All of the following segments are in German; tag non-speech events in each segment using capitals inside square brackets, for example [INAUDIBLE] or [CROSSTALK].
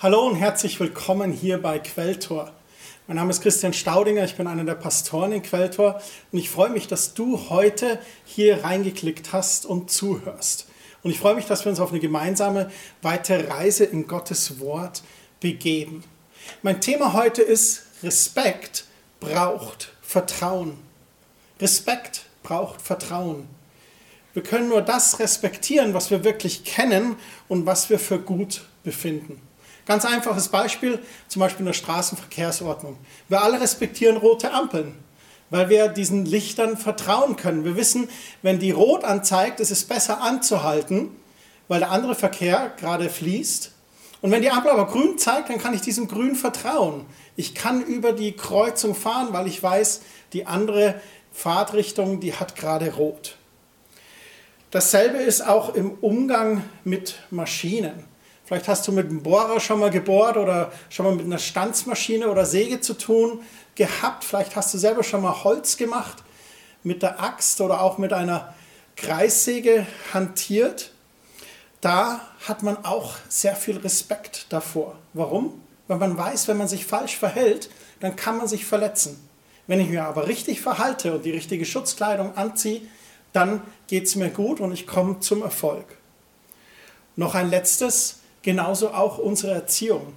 Hallo und herzlich willkommen hier bei Quelltor. Mein Name ist Christian Staudinger, ich bin einer der Pastoren in Quelltor und ich freue mich, dass du heute hier reingeklickt hast und zuhörst. Und ich freue mich, dass wir uns auf eine gemeinsame weitere Reise in Gottes Wort begeben. Mein Thema heute ist Respekt braucht Vertrauen. Respekt braucht Vertrauen. Wir können nur das respektieren, was wir wirklich kennen und was wir für gut befinden. Ganz einfaches Beispiel, zum Beispiel in der Straßenverkehrsordnung. Wir alle respektieren rote Ampeln, weil wir diesen Lichtern vertrauen können. Wir wissen, wenn die rot anzeigt, ist es besser anzuhalten, weil der andere Verkehr gerade fließt. Und wenn die Ampel aber grün zeigt, dann kann ich diesem Grün vertrauen. Ich kann über die Kreuzung fahren, weil ich weiß, die andere Fahrtrichtung, die hat gerade rot. Dasselbe ist auch im Umgang mit Maschinen. Vielleicht hast du mit einem Bohrer schon mal gebohrt oder schon mal mit einer Stanzmaschine oder Säge zu tun gehabt. Vielleicht hast du selber schon mal Holz gemacht mit der Axt oder auch mit einer Kreissäge hantiert. Da hat man auch sehr viel Respekt davor. Warum? Weil man weiß, wenn man sich falsch verhält, dann kann man sich verletzen. Wenn ich mir aber richtig verhalte und die richtige Schutzkleidung anziehe, dann geht es mir gut und ich komme zum Erfolg. Noch ein letztes, genauso auch unsere Erziehung.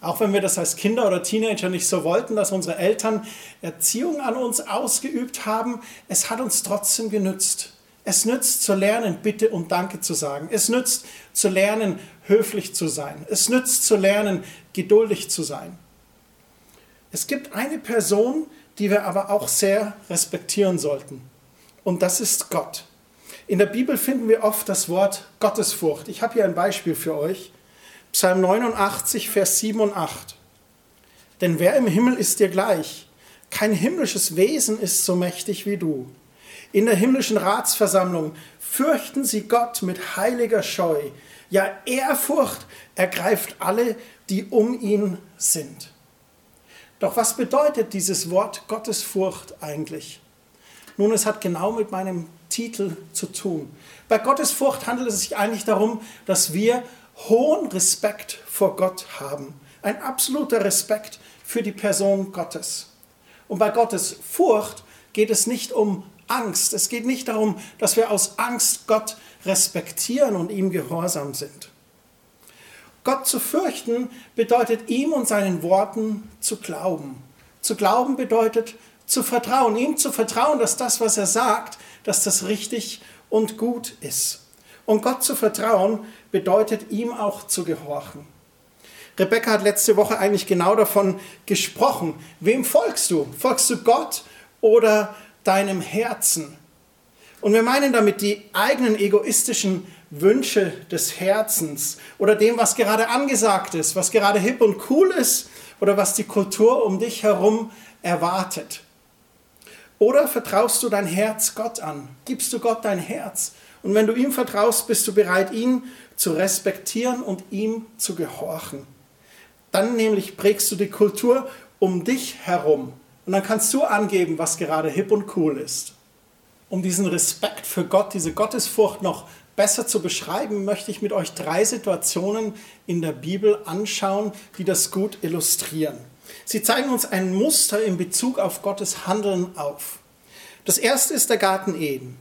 Auch wenn wir das als Kinder oder Teenager nicht so wollten, dass unsere Eltern Erziehung an uns ausgeübt haben, es hat uns trotzdem genützt. Es nützt zu lernen, bitte und danke zu sagen. Es nützt zu lernen, höflich zu sein. Es nützt zu lernen, geduldig zu sein. Es gibt eine Person, die wir aber auch sehr respektieren sollten. Und das ist Gott. In der Bibel finden wir oft das Wort Gottesfurcht. Ich habe hier ein Beispiel für euch. Psalm 89, Vers 7 und 8. Denn wer im Himmel ist dir gleich? Kein himmlisches Wesen ist so mächtig wie du. In der himmlischen Ratsversammlung fürchten sie Gott mit heiliger Scheu. Ja, Ehrfurcht ergreift alle, die um ihn sind. Doch was bedeutet dieses Wort Gottesfurcht eigentlich? Nun, es hat genau mit meinem Titel zu tun. Bei Gottesfurcht handelt es sich eigentlich darum, dass wir hohen Respekt vor Gott haben. Ein absoluter Respekt für die Person Gottes. Und bei Gottes Furcht geht es nicht um Angst. Es geht nicht darum, dass wir aus Angst Gott respektieren und ihm gehorsam sind. Gott zu fürchten bedeutet ihm und seinen Worten zu glauben. Zu glauben bedeutet zu vertrauen, ihm zu vertrauen, dass das, was er sagt, dass das richtig und gut ist. Und Gott zu vertrauen bedeutet ihm auch zu gehorchen. Rebecca hat letzte Woche eigentlich genau davon gesprochen. Wem folgst du? Folgst du Gott oder deinem Herzen? Und wir meinen damit die eigenen egoistischen Wünsche des Herzens oder dem, was gerade angesagt ist, was gerade hip und cool ist oder was die Kultur um dich herum erwartet. Oder vertraust du dein Herz Gott an? Gibst du Gott dein Herz? Und wenn du ihm vertraust, bist du bereit, ihn zu respektieren und ihm zu gehorchen. Dann nämlich prägst du die Kultur um dich herum. Und dann kannst du angeben, was gerade hip und cool ist. Um diesen Respekt für Gott, diese Gottesfurcht noch besser zu beschreiben, möchte ich mit euch drei Situationen in der Bibel anschauen, die das gut illustrieren. Sie zeigen uns ein Muster in Bezug auf Gottes Handeln auf. Das erste ist der Garten Eden.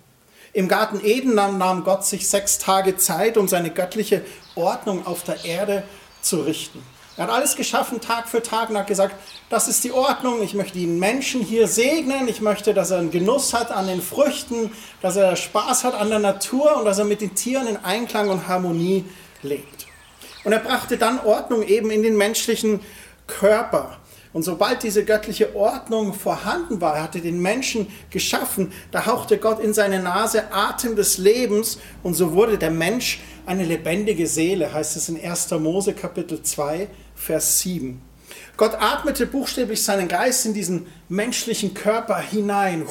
Im Garten Eden nahm, nahm Gott sich sechs Tage Zeit, um seine göttliche Ordnung auf der Erde zu richten. Er hat alles geschaffen, Tag für Tag, und hat gesagt, das ist die Ordnung, ich möchte den Menschen hier segnen, ich möchte, dass er einen Genuss hat an den Früchten, dass er Spaß hat an der Natur und dass er mit den Tieren in Einklang und Harmonie lebt. Und er brachte dann Ordnung eben in den menschlichen Körper. Und sobald diese göttliche Ordnung vorhanden war, er hatte den Menschen geschaffen, da hauchte Gott in seine Nase Atem des Lebens und so wurde der Mensch eine lebendige Seele, heißt es in 1. Mose Kapitel 2, Vers 7. Gott atmete buchstäblich seinen Geist in diesen menschlichen Körper hinein.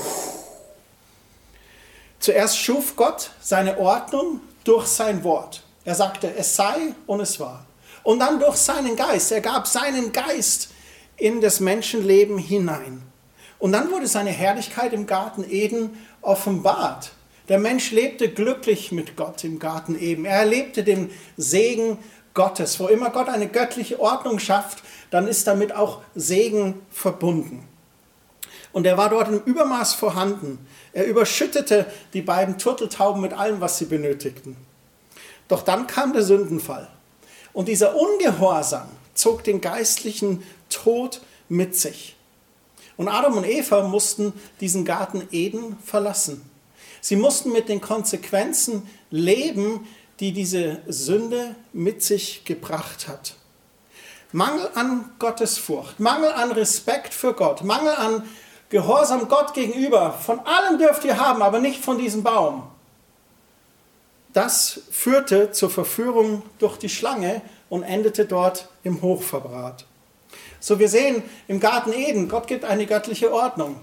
Zuerst schuf Gott seine Ordnung durch sein Wort. Er sagte, es sei und es war. Und dann durch seinen Geist. Er gab seinen Geist in das Menschenleben hinein. Und dann wurde seine Herrlichkeit im Garten Eden offenbart. Der Mensch lebte glücklich mit Gott im Garten Eden. Er erlebte den Segen Gottes. Wo immer Gott eine göttliche Ordnung schafft, dann ist damit auch Segen verbunden. Und er war dort im Übermaß vorhanden. Er überschüttete die beiden Turteltauben mit allem, was sie benötigten. Doch dann kam der Sündenfall. Und dieser Ungehorsam zog den geistlichen Tod mit sich. Und Adam und Eva mussten diesen Garten Eden verlassen. Sie mussten mit den Konsequenzen leben, die diese Sünde mit sich gebracht hat. Mangel an Gottesfurcht, Mangel an Respekt für Gott, Mangel an Gehorsam Gott gegenüber. Von allem dürft ihr haben, aber nicht von diesem Baum. Das führte zur Verführung durch die Schlange und endete dort im Hochverbrat. So wir sehen im Garten Eden, Gott gibt eine göttliche Ordnung.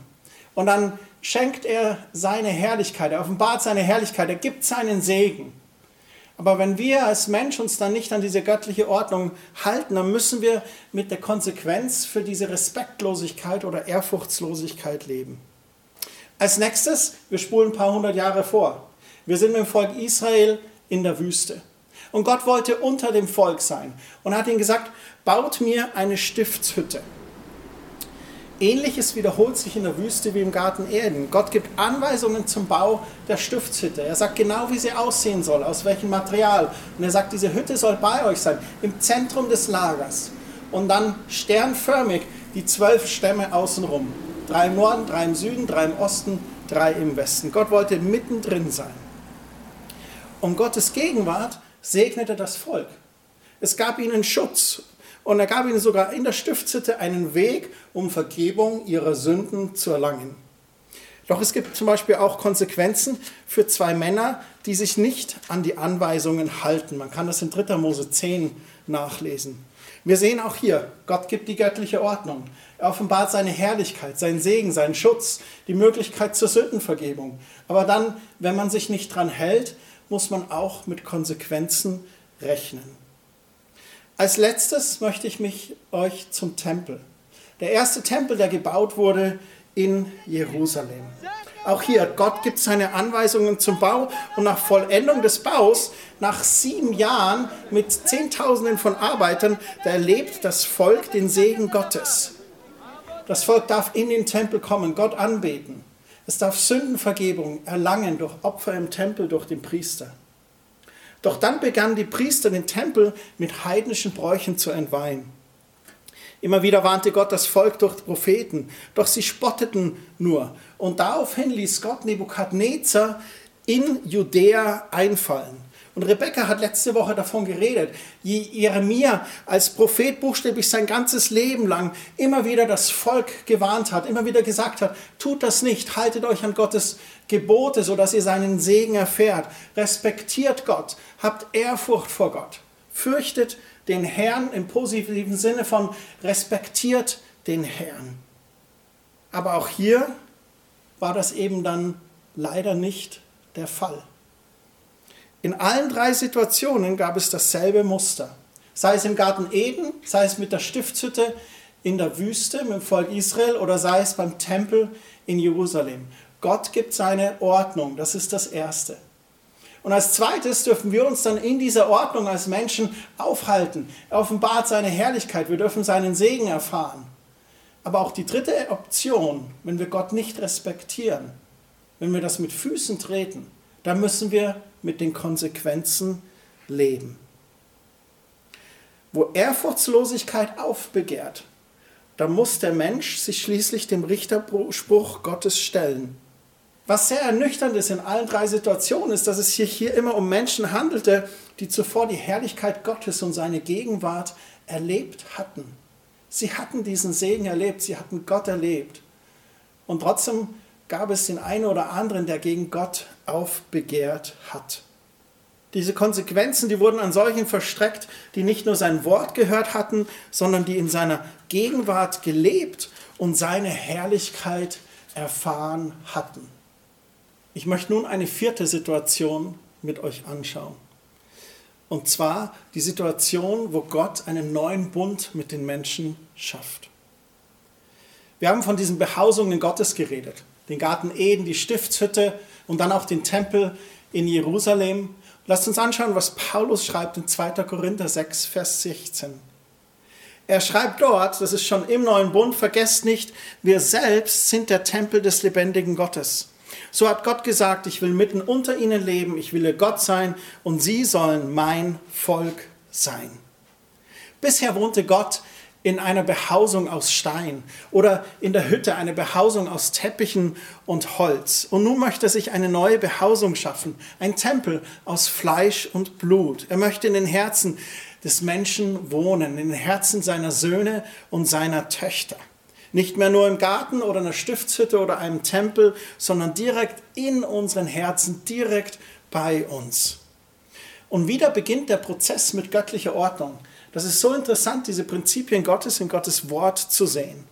Und dann schenkt er seine Herrlichkeit, er offenbart seine Herrlichkeit, er gibt seinen Segen. Aber wenn wir als Mensch uns dann nicht an diese göttliche Ordnung halten, dann müssen wir mit der Konsequenz für diese Respektlosigkeit oder Ehrfurchtslosigkeit leben. Als nächstes, wir spulen ein paar hundert Jahre vor. Wir sind mit dem Volk Israel in der Wüste. Und Gott wollte unter dem Volk sein und hat ihnen gesagt, baut mir eine Stiftshütte. Ähnliches wiederholt sich in der Wüste wie im Garten Eden. Gott gibt Anweisungen zum Bau der Stiftshütte. Er sagt genau, wie sie aussehen soll, aus welchem Material. Und er sagt, diese Hütte soll bei euch sein, im Zentrum des Lagers. Und dann sternförmig die zwölf Stämme außenrum. Drei im Norden, drei im Süden, drei im Osten, drei im Westen. Gott wollte mittendrin sein. Und Gottes Gegenwart segnete das Volk. Es gab ihnen Schutz und er gab ihnen sogar in der Stiftshütte einen Weg, um Vergebung ihrer Sünden zu erlangen. Doch es gibt zum Beispiel auch Konsequenzen für zwei Männer, die sich nicht an die Anweisungen halten. Man kann das in 3. Mose 10 nachlesen. Wir sehen auch hier, Gott gibt die göttliche Ordnung. Er offenbart seine Herrlichkeit, seinen Segen, seinen Schutz, die Möglichkeit zur Sündenvergebung. Aber dann, wenn man sich nicht dran hält, muss man auch mit Konsequenzen rechnen. Als letztes möchte ich mich euch zum Tempel. Der erste Tempel, der gebaut wurde in Jerusalem. Auch hier, Gott gibt seine Anweisungen zum Bau und nach Vollendung des Baus, nach sieben Jahren mit Zehntausenden von Arbeitern, da erlebt das Volk den Segen Gottes. Das Volk darf in den Tempel kommen, Gott anbeten. Es darf Sündenvergebung erlangen durch Opfer im Tempel durch den Priester. Doch dann begannen die Priester den Tempel mit heidnischen Bräuchen zu entweihen. Immer wieder warnte Gott das Volk durch Propheten, doch sie spotteten nur. Und daraufhin ließ Gott Nebukadnezar in Judäa einfallen. Und Rebecca hat letzte Woche davon geredet, wie Jeremia als Prophet buchstäblich sein ganzes Leben lang immer wieder das Volk gewarnt hat, immer wieder gesagt hat, tut das nicht, haltet euch an Gottes Gebote, sodass ihr seinen Segen erfährt, respektiert Gott, habt Ehrfurcht vor Gott, fürchtet den Herrn im positiven Sinne von respektiert den Herrn. Aber auch hier war das eben dann leider nicht der Fall. In allen drei Situationen gab es dasselbe Muster. Sei es im Garten Eden, sei es mit der Stiftshütte in der Wüste mit dem Volk Israel oder sei es beim Tempel in Jerusalem. Gott gibt seine Ordnung, das ist das Erste. Und als zweites dürfen wir uns dann in dieser Ordnung als Menschen aufhalten. Er offenbart seine Herrlichkeit, wir dürfen seinen Segen erfahren. Aber auch die dritte Option, wenn wir Gott nicht respektieren, wenn wir das mit Füßen treten, dann müssen wir mit den Konsequenzen leben. Wo Ehrfurchtslosigkeit aufbegehrt, da muss der Mensch sich schließlich dem Richterspruch Gottes stellen. Was sehr ernüchternd ist in allen drei Situationen, ist, dass es sich hier immer um Menschen handelte, die zuvor die Herrlichkeit Gottes und seine Gegenwart erlebt hatten. Sie hatten diesen Segen erlebt, sie hatten Gott erlebt. Und trotzdem gab es den einen oder anderen, der gegen Gott aufbegehrt hat. Diese Konsequenzen, die wurden an solchen verstreckt, die nicht nur sein Wort gehört hatten, sondern die in seiner Gegenwart gelebt und seine Herrlichkeit erfahren hatten. Ich möchte nun eine vierte Situation mit euch anschauen. Und zwar die Situation, wo Gott einen neuen Bund mit den Menschen schafft. Wir haben von diesen Behausungen Gottes geredet den Garten Eden, die Stiftshütte und dann auch den Tempel in Jerusalem. Lasst uns anschauen, was Paulus schreibt in 2. Korinther 6, Vers 16. Er schreibt dort, das ist schon im neuen Bund, vergesst nicht, wir selbst sind der Tempel des lebendigen Gottes. So hat Gott gesagt, ich will mitten unter ihnen leben, ich will ihr Gott sein und sie sollen mein Volk sein. Bisher wohnte Gott in einer Behausung aus Stein oder in der Hütte eine Behausung aus Teppichen und Holz. Und nun möchte er sich eine neue Behausung schaffen, ein Tempel aus Fleisch und Blut. Er möchte in den Herzen des Menschen wohnen, in den Herzen seiner Söhne und seiner Töchter. Nicht mehr nur im Garten oder einer Stiftshütte oder einem Tempel, sondern direkt in unseren Herzen, direkt bei uns. Und wieder beginnt der Prozess mit göttlicher Ordnung. Das ist so interessant, diese Prinzipien Gottes in Gottes Wort zu sehen.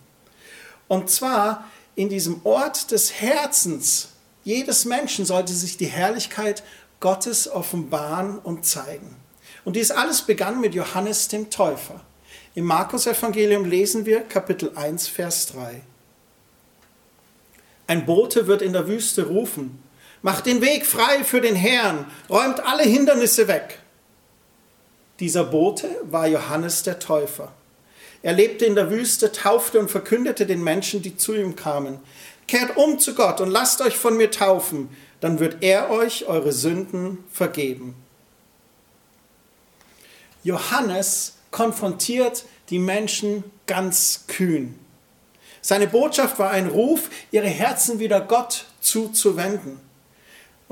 Und zwar in diesem Ort des Herzens jedes Menschen sollte sich die Herrlichkeit Gottes offenbaren und zeigen. Und dies alles begann mit Johannes dem Täufer. Im Markus-Evangelium lesen wir Kapitel 1, Vers 3. Ein Bote wird in der Wüste rufen, macht den Weg frei für den Herrn, räumt alle Hindernisse weg. Dieser Bote war Johannes der Täufer. Er lebte in der Wüste, taufte und verkündete den Menschen, die zu ihm kamen. Kehrt um zu Gott und lasst euch von mir taufen, dann wird er euch eure Sünden vergeben. Johannes konfrontiert die Menschen ganz kühn. Seine Botschaft war ein Ruf, ihre Herzen wieder Gott zuzuwenden.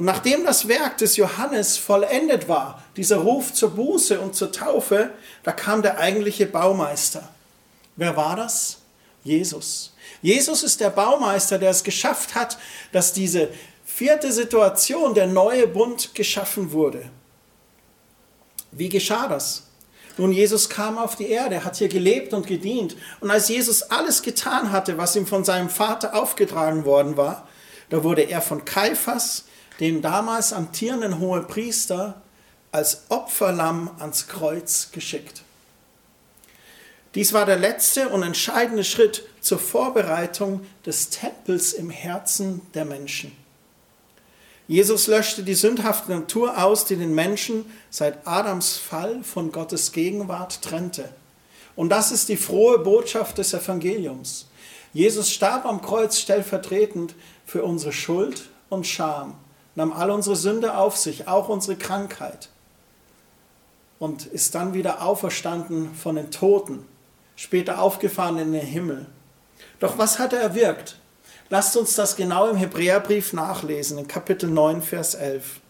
Und nachdem das Werk des Johannes vollendet war, dieser Ruf zur Buße und zur Taufe, da kam der eigentliche Baumeister. Wer war das? Jesus. Jesus ist der Baumeister, der es geschafft hat, dass diese vierte Situation, der neue Bund, geschaffen wurde. Wie geschah das? Nun, Jesus kam auf die Erde, hat hier gelebt und gedient. Und als Jesus alles getan hatte, was ihm von seinem Vater aufgetragen worden war, da wurde er von Kaiphas, dem damals amtierenden Hohepriester als Opferlamm ans Kreuz geschickt. Dies war der letzte und entscheidende Schritt zur Vorbereitung des Tempels im Herzen der Menschen. Jesus löschte die sündhafte Natur aus, die den Menschen seit Adams Fall von Gottes Gegenwart trennte. Und das ist die frohe Botschaft des Evangeliums. Jesus starb am Kreuz stellvertretend für unsere Schuld und Scham nahm all unsere Sünde auf sich, auch unsere Krankheit und ist dann wieder auferstanden von den Toten, später aufgefahren in den Himmel. Doch was hat er erwirkt? Lasst uns das genau im Hebräerbrief nachlesen, in Kapitel 9, Vers 11.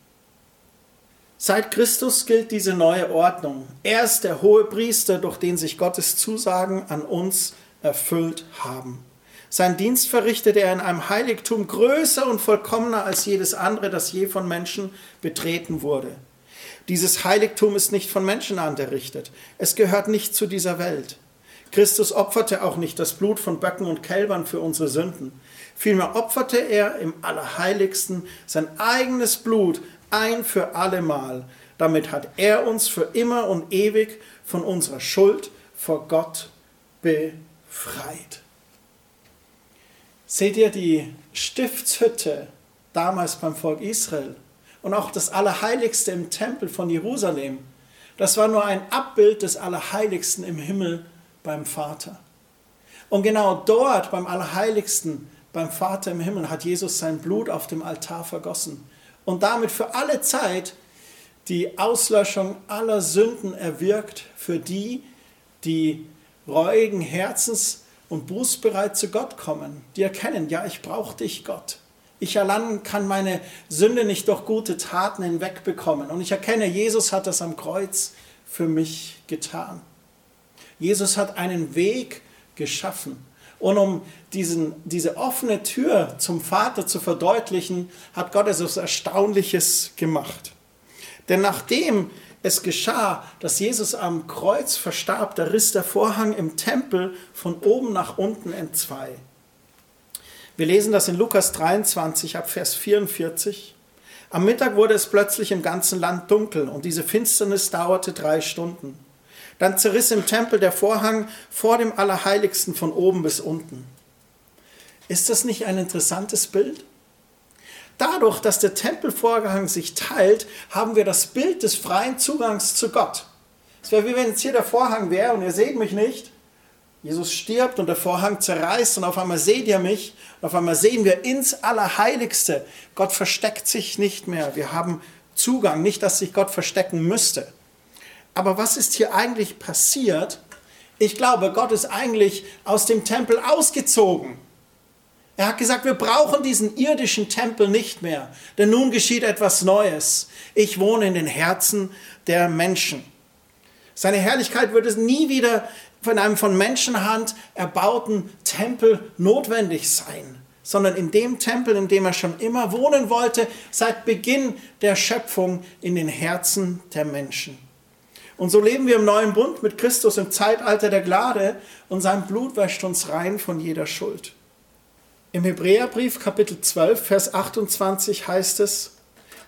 Seit Christus gilt diese neue Ordnung. Er ist der hohe Priester, durch den sich Gottes Zusagen an uns erfüllt haben. Sein Dienst verrichtete er in einem Heiligtum größer und vollkommener als jedes andere, das je von Menschen betreten wurde. Dieses Heiligtum ist nicht von Menschenhand errichtet. Es gehört nicht zu dieser Welt. Christus opferte auch nicht das Blut von Böcken und Kälbern für unsere Sünden. Vielmehr opferte er im Allerheiligsten sein eigenes Blut ein für allemal. Damit hat er uns für immer und ewig von unserer Schuld vor Gott befreit. Seht ihr die Stiftshütte damals beim Volk Israel und auch das Allerheiligste im Tempel von Jerusalem? Das war nur ein Abbild des Allerheiligsten im Himmel beim Vater. Und genau dort beim Allerheiligsten, beim Vater im Himmel, hat Jesus sein Blut auf dem Altar vergossen und damit für alle Zeit die Auslöschung aller Sünden erwirkt für die, die reuigen Herzens und bußbereit zu Gott kommen, die erkennen, ja, ich brauche dich, Gott. Ich allein kann meine Sünde nicht durch gute Taten hinwegbekommen. Und ich erkenne, Jesus hat das am Kreuz für mich getan. Jesus hat einen Weg geschaffen. Und um diesen, diese offene Tür zum Vater zu verdeutlichen, hat Gott etwas Erstaunliches gemacht. Denn nachdem es geschah, dass Jesus am Kreuz verstarb, da riss der Vorhang im Tempel von oben nach unten entzwei. Wir lesen das in Lukas 23 ab Vers 44. Am Mittag wurde es plötzlich im ganzen Land dunkel und diese Finsternis dauerte drei Stunden. Dann zerriss im Tempel der Vorhang vor dem Allerheiligsten von oben bis unten. Ist das nicht ein interessantes Bild? Dadurch, dass der Tempelvorgang sich teilt, haben wir das Bild des freien Zugangs zu Gott. Es wäre wie wenn jetzt hier der Vorhang wäre und ihr seht mich nicht. Jesus stirbt und der Vorhang zerreißt und auf einmal seht ihr mich und auf einmal sehen wir ins Allerheiligste. Gott versteckt sich nicht mehr. Wir haben Zugang, nicht dass sich Gott verstecken müsste. Aber was ist hier eigentlich passiert? Ich glaube, Gott ist eigentlich aus dem Tempel ausgezogen. Er hat gesagt, wir brauchen diesen irdischen Tempel nicht mehr, denn nun geschieht etwas Neues. Ich wohne in den Herzen der Menschen. Seine Herrlichkeit wird es nie wieder von einem von Menschenhand erbauten Tempel notwendig sein, sondern in dem Tempel, in dem er schon immer wohnen wollte, seit Beginn der Schöpfung in den Herzen der Menschen. Und so leben wir im neuen Bund mit Christus im Zeitalter der Gnade und sein Blut wäscht uns rein von jeder Schuld. Im Hebräerbrief Kapitel 12, Vers 28 heißt es,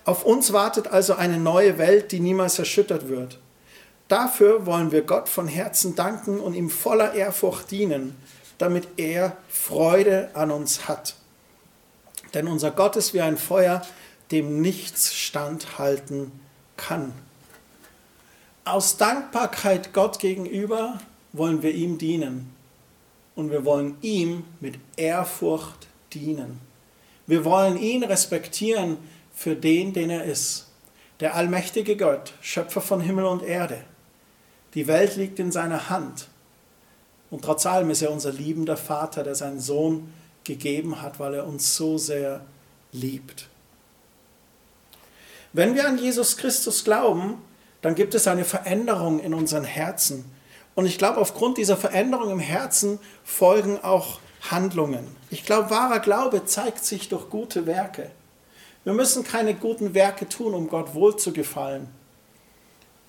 auf uns wartet also eine neue Welt, die niemals erschüttert wird. Dafür wollen wir Gott von Herzen danken und ihm voller Ehrfurcht dienen, damit er Freude an uns hat. Denn unser Gott ist wie ein Feuer, dem nichts standhalten kann. Aus Dankbarkeit Gott gegenüber wollen wir ihm dienen und wir wollen ihm mit Ehrfurcht dienen. Wir wollen ihn respektieren für den, den er ist. Der allmächtige Gott, Schöpfer von Himmel und Erde. Die Welt liegt in seiner Hand. Und trotz allem ist er unser liebender Vater, der seinen Sohn gegeben hat, weil er uns so sehr liebt. Wenn wir an Jesus Christus glauben, dann gibt es eine Veränderung in unseren Herzen. Und ich glaube, aufgrund dieser Veränderung im Herzen folgen auch Handlungen. Ich glaube, wahrer Glaube zeigt sich durch gute Werke. Wir müssen keine guten Werke tun, um Gott wohlzugefallen.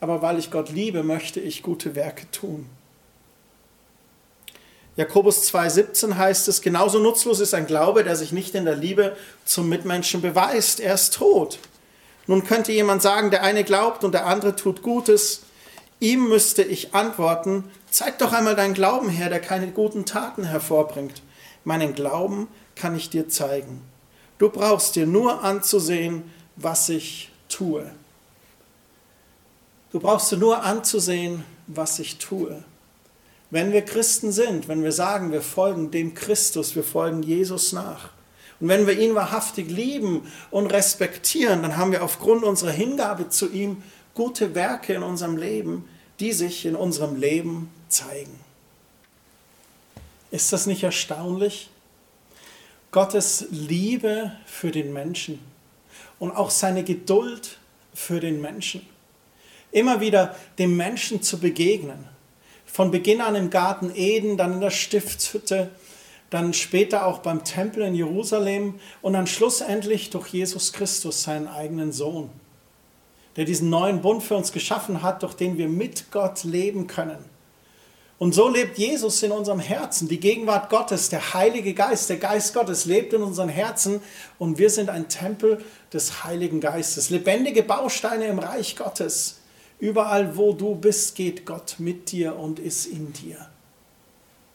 Aber weil ich Gott liebe, möchte ich gute Werke tun. Jakobus 2,17 heißt es, genauso nutzlos ist ein Glaube, der sich nicht in der Liebe zum Mitmenschen beweist. Er ist tot. Nun könnte jemand sagen, der eine glaubt und der andere tut Gutes. Ihm müsste ich antworten, zeig doch einmal deinen Glauben her, der keine guten Taten hervorbringt. Meinen Glauben kann ich dir zeigen. Du brauchst dir nur anzusehen, was ich tue. Du brauchst dir nur anzusehen, was ich tue. Wenn wir Christen sind, wenn wir sagen, wir folgen dem Christus, wir folgen Jesus nach, und wenn wir ihn wahrhaftig lieben und respektieren, dann haben wir aufgrund unserer Hingabe zu ihm gute Werke in unserem Leben, die sich in unserem Leben zeigen. Ist das nicht erstaunlich? Gottes Liebe für den Menschen und auch seine Geduld für den Menschen. Immer wieder dem Menschen zu begegnen. Von Beginn an im Garten Eden, dann in der Stiftshütte, dann später auch beim Tempel in Jerusalem und dann schlussendlich durch Jesus Christus, seinen eigenen Sohn der diesen neuen Bund für uns geschaffen hat, durch den wir mit Gott leben können. Und so lebt Jesus in unserem Herzen. Die Gegenwart Gottes, der Heilige Geist, der Geist Gottes lebt in unseren Herzen und wir sind ein Tempel des Heiligen Geistes. Lebendige Bausteine im Reich Gottes. Überall, wo du bist, geht Gott mit dir und ist in dir.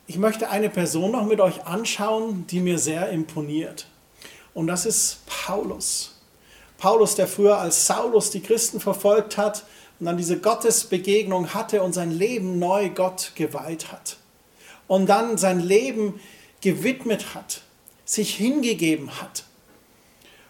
Ich möchte eine Person noch mit euch anschauen, die mir sehr imponiert. Und das ist Paulus. Paulus, der früher als Saulus die Christen verfolgt hat und dann diese Gottesbegegnung hatte und sein Leben neu Gott geweiht hat. Und dann sein Leben gewidmet hat, sich hingegeben hat.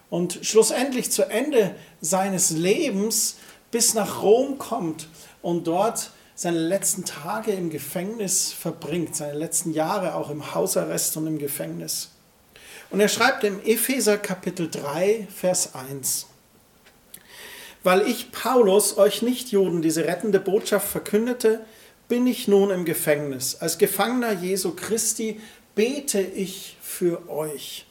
Und schlussendlich zu Ende seines Lebens bis nach Rom kommt und dort seine letzten Tage im Gefängnis verbringt, seine letzten Jahre auch im Hausarrest und im Gefängnis. Und er schreibt im Epheser Kapitel 3, Vers 1. Weil ich, Paulus, euch Nichtjuden diese rettende Botschaft verkündete, bin ich nun im Gefängnis. Als Gefangener Jesu Christi bete ich für euch.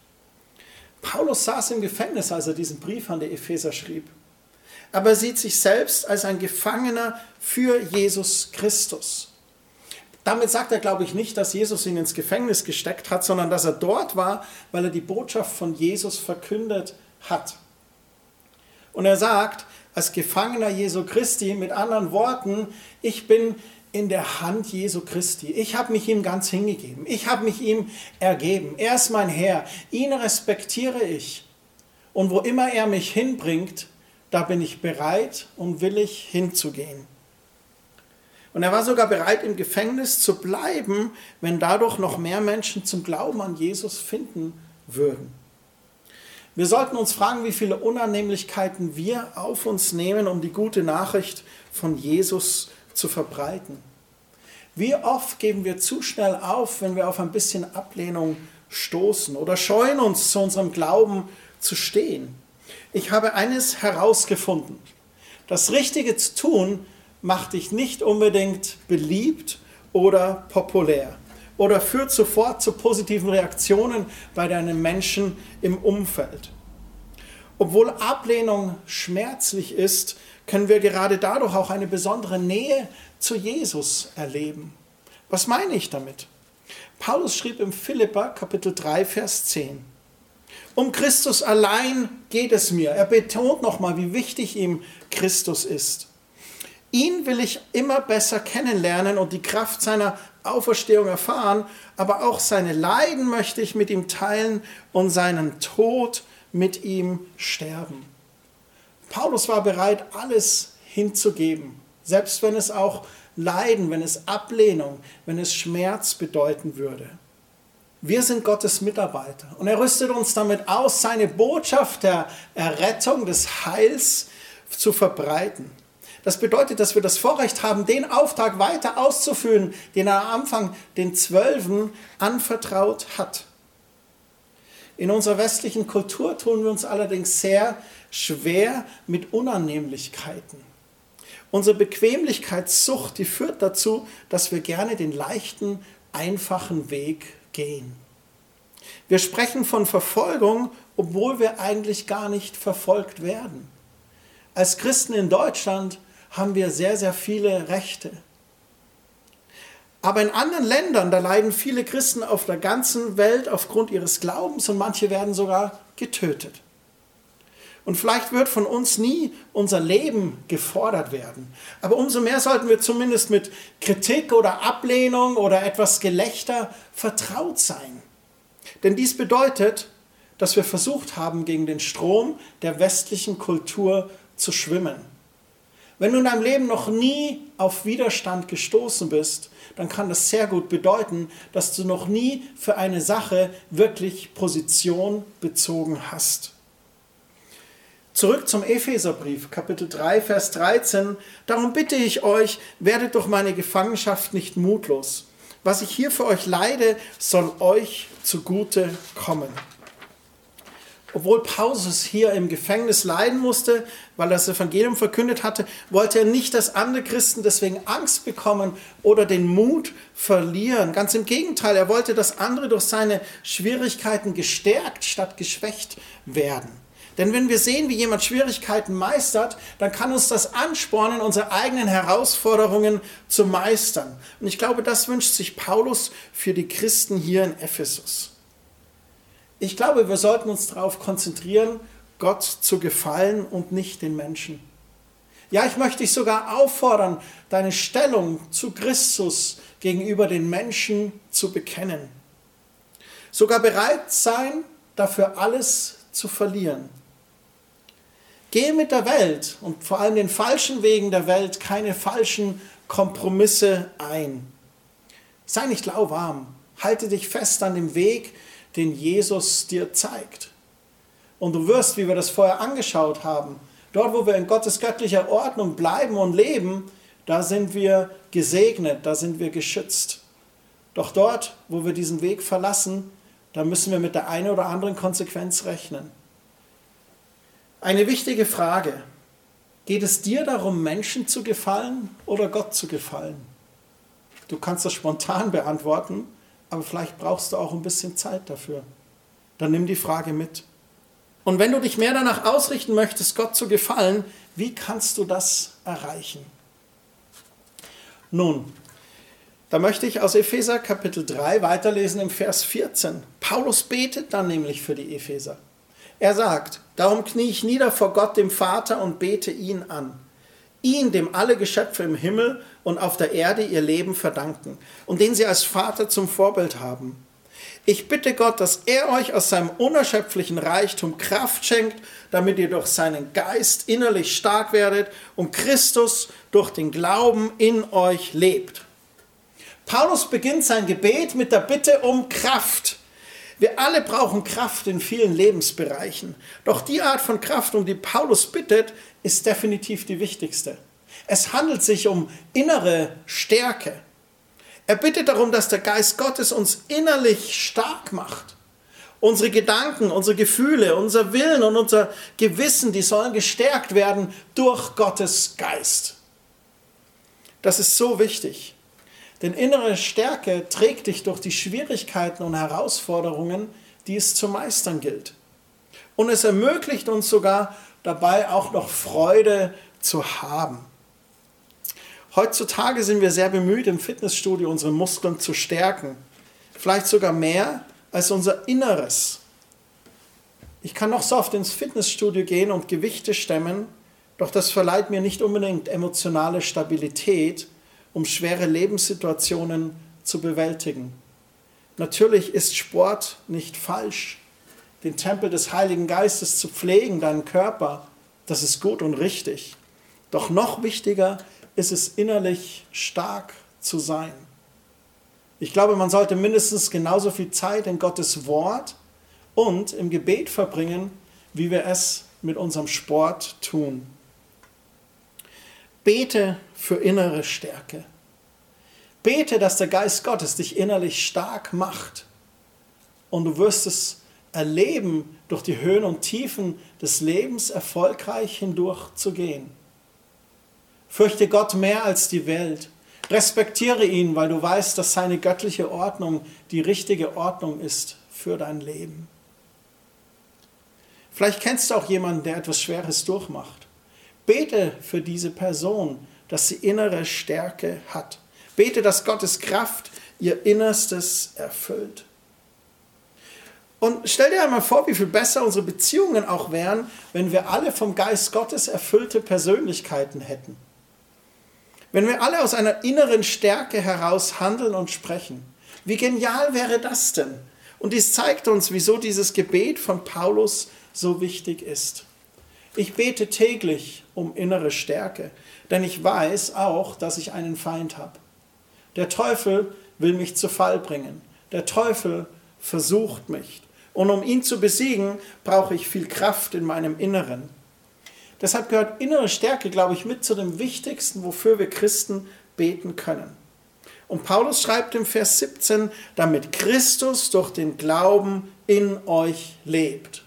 Paulus saß im Gefängnis, als er diesen Brief an die Epheser schrieb. Aber er sieht sich selbst als ein Gefangener für Jesus Christus. Damit sagt er, glaube ich, nicht, dass Jesus ihn ins Gefängnis gesteckt hat, sondern dass er dort war, weil er die Botschaft von Jesus verkündet hat. Und er sagt, als Gefangener Jesu Christi, mit anderen Worten, ich bin in der Hand Jesu Christi. Ich habe mich ihm ganz hingegeben. Ich habe mich ihm ergeben. Er ist mein Herr. Ihn respektiere ich. Und wo immer er mich hinbringt, da bin ich bereit und willig hinzugehen. Und er war sogar bereit, im Gefängnis zu bleiben, wenn dadurch noch mehr Menschen zum Glauben an Jesus finden würden. Wir sollten uns fragen, wie viele Unannehmlichkeiten wir auf uns nehmen, um die gute Nachricht von Jesus zu verbreiten. Wie oft geben wir zu schnell auf, wenn wir auf ein bisschen Ablehnung stoßen oder scheuen uns zu unserem Glauben zu stehen. Ich habe eines herausgefunden. Das Richtige zu tun macht dich nicht unbedingt beliebt oder populär oder führt sofort zu positiven Reaktionen bei deinen Menschen im Umfeld. Obwohl Ablehnung schmerzlich ist, können wir gerade dadurch auch eine besondere Nähe zu Jesus erleben. Was meine ich damit? Paulus schrieb im Philippa Kapitel 3, Vers 10. Um Christus allein geht es mir. Er betont nochmal, wie wichtig ihm Christus ist. Ihn will ich immer besser kennenlernen und die Kraft seiner Auferstehung erfahren, aber auch seine Leiden möchte ich mit ihm teilen und seinen Tod mit ihm sterben. Paulus war bereit, alles hinzugeben, selbst wenn es auch Leiden, wenn es Ablehnung, wenn es Schmerz bedeuten würde. Wir sind Gottes Mitarbeiter und er rüstet uns damit aus, seine Botschaft der Errettung, des Heils zu verbreiten. Das bedeutet, dass wir das Vorrecht haben, den Auftrag weiter auszuführen, den er am Anfang den Zwölfen anvertraut hat. In unserer westlichen Kultur tun wir uns allerdings sehr schwer mit Unannehmlichkeiten. Unsere Bequemlichkeitssucht, die führt dazu, dass wir gerne den leichten, einfachen Weg gehen. Wir sprechen von Verfolgung, obwohl wir eigentlich gar nicht verfolgt werden. Als Christen in Deutschland haben wir sehr, sehr viele Rechte. Aber in anderen Ländern, da leiden viele Christen auf der ganzen Welt aufgrund ihres Glaubens und manche werden sogar getötet. Und vielleicht wird von uns nie unser Leben gefordert werden. Aber umso mehr sollten wir zumindest mit Kritik oder Ablehnung oder etwas Gelächter vertraut sein. Denn dies bedeutet, dass wir versucht haben, gegen den Strom der westlichen Kultur zu schwimmen. Wenn du in deinem Leben noch nie auf Widerstand gestoßen bist, dann kann das sehr gut bedeuten, dass du noch nie für eine Sache wirklich Position bezogen hast. Zurück zum Epheserbrief, Kapitel 3, Vers 13. Darum bitte ich euch, werdet durch meine Gefangenschaft nicht mutlos. Was ich hier für euch leide, soll euch zugute kommen. Obwohl Paulus hier im Gefängnis leiden musste, weil er das Evangelium verkündet hatte, wollte er nicht, dass andere Christen deswegen Angst bekommen oder den Mut verlieren. Ganz im Gegenteil, er wollte, dass andere durch seine Schwierigkeiten gestärkt statt geschwächt werden. Denn wenn wir sehen, wie jemand Schwierigkeiten meistert, dann kann uns das anspornen, unsere eigenen Herausforderungen zu meistern. Und ich glaube, das wünscht sich Paulus für die Christen hier in Ephesus. Ich glaube, wir sollten uns darauf konzentrieren, Gott zu gefallen und nicht den Menschen. Ja, ich möchte dich sogar auffordern, deine Stellung zu Christus gegenüber den Menschen zu bekennen. Sogar bereit sein, dafür alles zu verlieren. Gehe mit der Welt und vor allem den falschen Wegen der Welt keine falschen Kompromisse ein. Sei nicht lauwarm. Halte dich fest an dem Weg, den Jesus dir zeigt. Und du wirst, wie wir das vorher angeschaut haben, dort, wo wir in Gottes göttlicher Ordnung bleiben und leben, da sind wir gesegnet, da sind wir geschützt. Doch dort, wo wir diesen Weg verlassen, da müssen wir mit der einen oder anderen Konsequenz rechnen. Eine wichtige Frage. Geht es dir darum, Menschen zu gefallen oder Gott zu gefallen? Du kannst das spontan beantworten, aber vielleicht brauchst du auch ein bisschen Zeit dafür. Dann nimm die Frage mit. Und wenn du dich mehr danach ausrichten möchtest, Gott zu gefallen, wie kannst du das erreichen? Nun, da möchte ich aus Epheser Kapitel 3 weiterlesen im Vers 14. Paulus betet dann nämlich für die Epheser. Er sagt, darum knie ich nieder vor Gott, dem Vater, und bete ihn an. Ihn, dem alle Geschöpfe im Himmel und auf der Erde ihr Leben verdanken und den sie als Vater zum Vorbild haben. Ich bitte Gott, dass er euch aus seinem unerschöpflichen Reichtum Kraft schenkt, damit ihr durch seinen Geist innerlich stark werdet und Christus durch den Glauben in euch lebt. Paulus beginnt sein Gebet mit der Bitte um Kraft. Wir alle brauchen Kraft in vielen Lebensbereichen. Doch die Art von Kraft, um die Paulus bittet, ist definitiv die wichtigste. Es handelt sich um innere Stärke. Er bittet darum, dass der Geist Gottes uns innerlich stark macht. Unsere Gedanken, unsere Gefühle, unser Willen und unser Gewissen, die sollen gestärkt werden durch Gottes Geist. Das ist so wichtig. Denn innere Stärke trägt dich durch die Schwierigkeiten und Herausforderungen, die es zu meistern gilt. Und es ermöglicht uns sogar dabei auch noch Freude zu haben. Heutzutage sind wir sehr bemüht, im Fitnessstudio unsere Muskeln zu stärken. Vielleicht sogar mehr als unser Inneres. Ich kann noch so oft ins Fitnessstudio gehen und Gewichte stemmen, doch das verleiht mir nicht unbedingt emotionale Stabilität, um schwere Lebenssituationen zu bewältigen. Natürlich ist Sport nicht falsch. Den Tempel des Heiligen Geistes zu pflegen, deinen Körper, das ist gut und richtig. Doch noch wichtiger ist es innerlich stark zu sein. Ich glaube, man sollte mindestens genauso viel Zeit in Gottes Wort und im Gebet verbringen, wie wir es mit unserem Sport tun. Bete für innere Stärke. Bete, dass der Geist Gottes dich innerlich stark macht. Und du wirst es erleben, durch die Höhen und Tiefen des Lebens erfolgreich hindurch zu gehen. Fürchte Gott mehr als die Welt. Respektiere ihn, weil du weißt, dass seine göttliche Ordnung die richtige Ordnung ist für dein Leben. Vielleicht kennst du auch jemanden, der etwas Schweres durchmacht. Bete für diese Person, dass sie innere Stärke hat. Bete, dass Gottes Kraft ihr Innerstes erfüllt. Und stell dir einmal vor, wie viel besser unsere Beziehungen auch wären, wenn wir alle vom Geist Gottes erfüllte Persönlichkeiten hätten. Wenn wir alle aus einer inneren Stärke heraus handeln und sprechen, wie genial wäre das denn? Und dies zeigt uns, wieso dieses Gebet von Paulus so wichtig ist. Ich bete täglich um innere Stärke, denn ich weiß auch, dass ich einen Feind habe. Der Teufel will mich zu Fall bringen. Der Teufel versucht mich. Und um ihn zu besiegen, brauche ich viel Kraft in meinem Inneren. Deshalb gehört innere Stärke, glaube ich, mit zu dem Wichtigsten, wofür wir Christen beten können. Und Paulus schreibt im Vers 17, damit Christus durch den Glauben in euch lebt.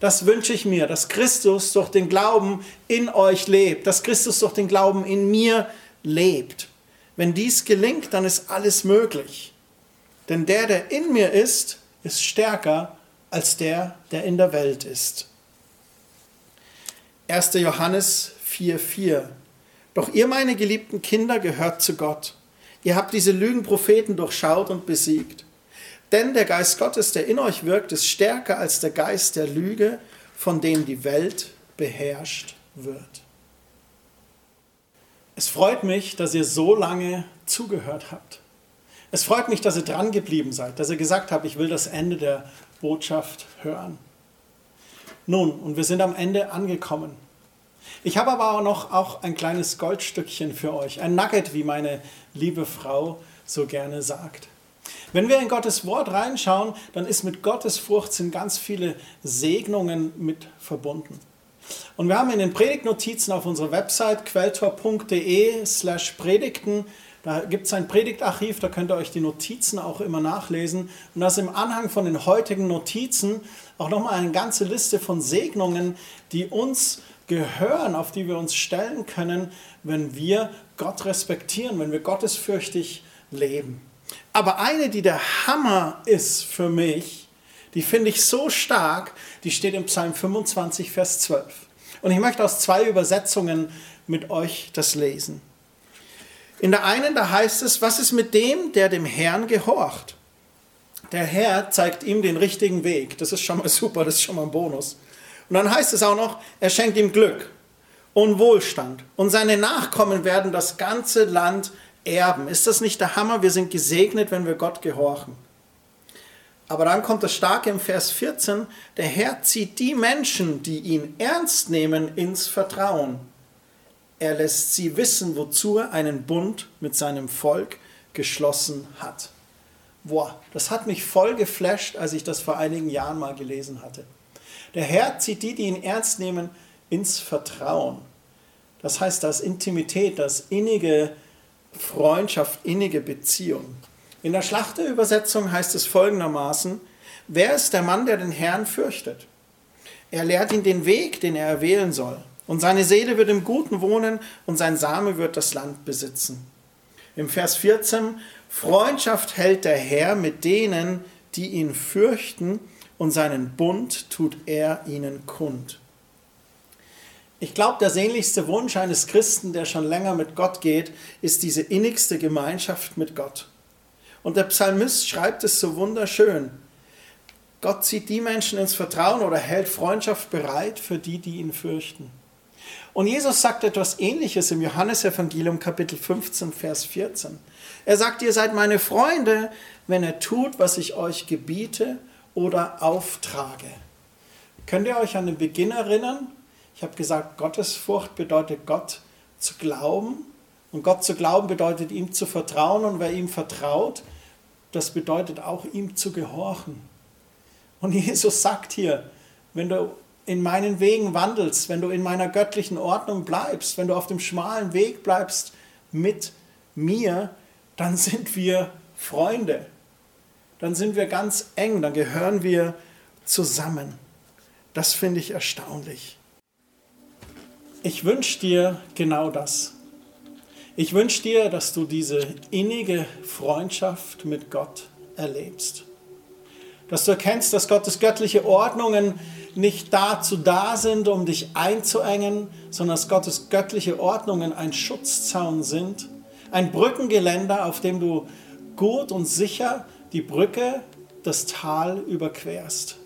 Das wünsche ich mir, dass Christus durch den Glauben in euch lebt, dass Christus durch den Glauben in mir lebt. Wenn dies gelingt, dann ist alles möglich. Denn der, der in mir ist, ist stärker als der, der in der Welt ist. 1. Johannes 4,4 Doch ihr, meine geliebten Kinder, gehört zu Gott. Ihr habt diese Lügenpropheten durchschaut und besiegt. Denn der Geist Gottes, der in euch wirkt, ist stärker als der Geist der Lüge, von dem die Welt beherrscht wird. Es freut mich, dass ihr so lange zugehört habt. Es freut mich, dass ihr dran geblieben seid, dass ihr gesagt habt, ich will das Ende der Botschaft hören. Nun, und wir sind am Ende angekommen. Ich habe aber auch noch auch ein kleines Goldstückchen für euch, ein Nugget, wie meine liebe Frau so gerne sagt. Wenn wir in Gottes Wort reinschauen, dann ist mit Gottes Furcht sind ganz viele Segnungen mit verbunden. Und wir haben in den Predigtnotizen auf unserer Website quelltor.de slash Predigten da gibt es ein Predigtarchiv, da könnt ihr euch die Notizen auch immer nachlesen. Und da ist im Anhang von den heutigen Notizen auch nochmal eine ganze Liste von Segnungen, die uns gehören, auf die wir uns stellen können, wenn wir Gott respektieren, wenn wir gottesfürchtig leben. Aber eine, die der Hammer ist für mich, die finde ich so stark, die steht im Psalm 25, Vers 12. Und ich möchte aus zwei Übersetzungen mit euch das lesen. In der einen, da heißt es, was ist mit dem, der dem Herrn gehorcht? Der Herr zeigt ihm den richtigen Weg. Das ist schon mal [LAUGHS] super, das ist schon mal ein Bonus. Und dann heißt es auch noch, er schenkt ihm Glück und Wohlstand. Und seine Nachkommen werden das ganze Land erben. Ist das nicht der Hammer? Wir sind gesegnet, wenn wir Gott gehorchen. Aber dann kommt das Starke im Vers 14, der Herr zieht die Menschen, die ihn ernst nehmen, ins Vertrauen. Er lässt sie wissen, wozu er einen Bund mit seinem Volk geschlossen hat. Boah, das hat mich voll geflasht, als ich das vor einigen Jahren mal gelesen hatte. Der Herr zieht die, die ihn ernst nehmen, ins Vertrauen. Das heißt, das Intimität, das innige Freundschaft, innige Beziehung. In der Schlachterübersetzung heißt es folgendermaßen, wer ist der Mann, der den Herrn fürchtet? Er lehrt ihn den Weg, den er erwählen soll. Und seine Seele wird im Guten wohnen und sein Same wird das Land besitzen. Im Vers 14, Freundschaft hält der Herr mit denen, die ihn fürchten, und seinen Bund tut er ihnen kund. Ich glaube, der sehnlichste Wunsch eines Christen, der schon länger mit Gott geht, ist diese innigste Gemeinschaft mit Gott. Und der Psalmist schreibt es so wunderschön. Gott zieht die Menschen ins Vertrauen oder hält Freundschaft bereit für die, die ihn fürchten. Und Jesus sagt etwas Ähnliches im Johannesevangelium Kapitel 15, Vers 14. Er sagt, ihr seid meine Freunde, wenn er tut, was ich euch gebiete oder auftrage. Könnt ihr euch an den Beginn erinnern? Ich habe gesagt, Gottesfurcht bedeutet Gott zu glauben und Gott zu glauben bedeutet ihm zu vertrauen und wer ihm vertraut, das bedeutet auch ihm zu gehorchen. Und [LAUGHS] Jesus sagt hier, wenn du in meinen Wegen wandelst, wenn du in meiner göttlichen Ordnung bleibst, wenn du auf dem schmalen Weg bleibst mit mir, dann sind wir Freunde. Dann sind wir ganz eng, dann gehören wir zusammen. Das finde ich erstaunlich. Ich wünsche dir genau das. Ich wünsche dir, dass du diese innige Freundschaft mit Gott erlebst. Dass du erkennst, dass Gottes göttliche Ordnungen nicht dazu da sind, um dich einzuengen, sondern dass Gottes göttliche Ordnungen ein Schutzzaun sind, ein Brückengeländer, auf dem du gut und sicher die Brücke, das Tal überquerst.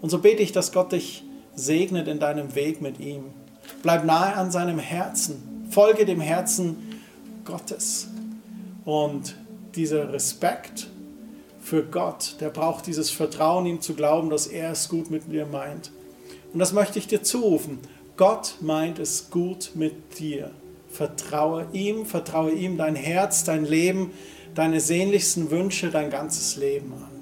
Und so bete ich, dass Gott dich segnet in deinem Weg mit ihm. Bleib nahe an seinem Herzen folge dem Herzen Gottes. Und dieser Respekt für Gott, der braucht dieses Vertrauen, ihm zu glauben, dass er es gut mit mir meint. Und das möchte ich dir zurufen. Gott meint es gut mit dir. Vertraue ihm, vertraue ihm dein Herz, dein Leben, deine sehnlichsten Wünsche, dein ganzes Leben an.